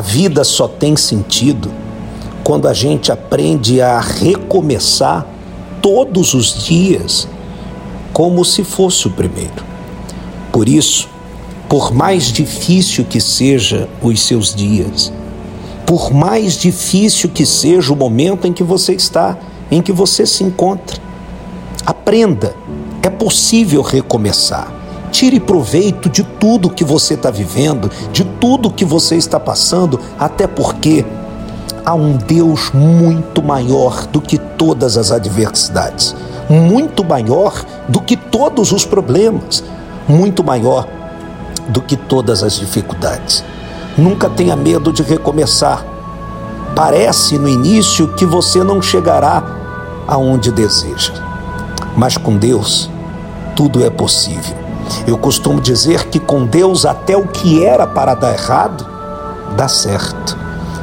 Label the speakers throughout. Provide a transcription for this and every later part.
Speaker 1: A vida só tem sentido quando a gente aprende a recomeçar todos os dias como se fosse o primeiro. Por isso, por mais difícil que seja os seus dias, por mais difícil que seja o momento em que você está, em que você se encontra, aprenda, é possível recomeçar. Tire proveito de tudo que você está vivendo, de tudo que você está passando, até porque há um Deus muito maior do que todas as adversidades, muito maior do que todos os problemas, muito maior do que todas as dificuldades. Nunca tenha medo de recomeçar. Parece no início que você não chegará aonde deseja, mas com Deus tudo é possível. Eu costumo dizer que com Deus até o que era para dar errado dá certo.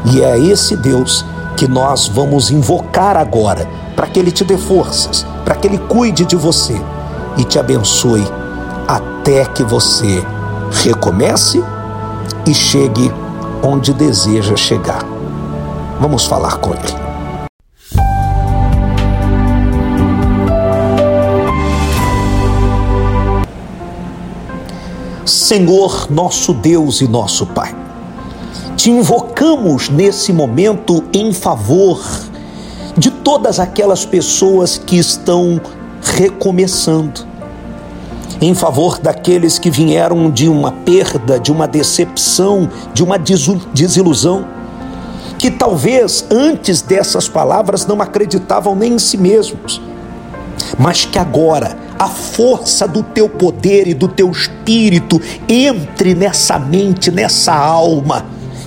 Speaker 1: E é esse Deus que nós vamos invocar agora, para que Ele te dê forças, para que Ele cuide de você e te abençoe até que você recomece e chegue onde deseja chegar. Vamos falar com Ele. Senhor, nosso Deus e nosso Pai, te invocamos nesse momento em favor de todas aquelas pessoas que estão recomeçando, em favor daqueles que vieram de uma perda, de uma decepção, de uma desilusão, que talvez antes dessas palavras não acreditavam nem em si mesmos, mas que agora a força do teu poder e do teu espírito entre nessa mente, nessa alma.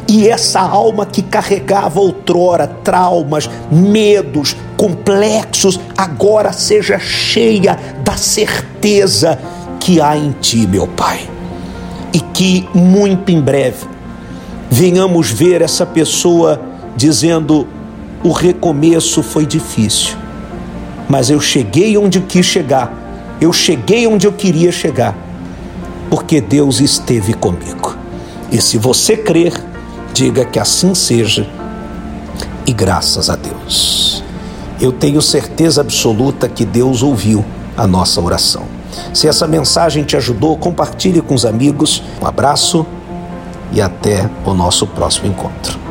Speaker 1: E essa alma que carregava outrora traumas, medos, complexos, agora seja cheia da certeza que há em ti, meu Pai. E que muito em breve venhamos ver essa pessoa dizendo: o recomeço foi difícil, mas eu cheguei onde quis chegar eu cheguei onde eu queria chegar, porque Deus esteve comigo. E se você crer, diga que assim seja, e graças a Deus. Eu tenho certeza absoluta que Deus ouviu a nossa oração. Se essa mensagem te ajudou, compartilhe com os amigos. Um abraço e até o nosso próximo encontro.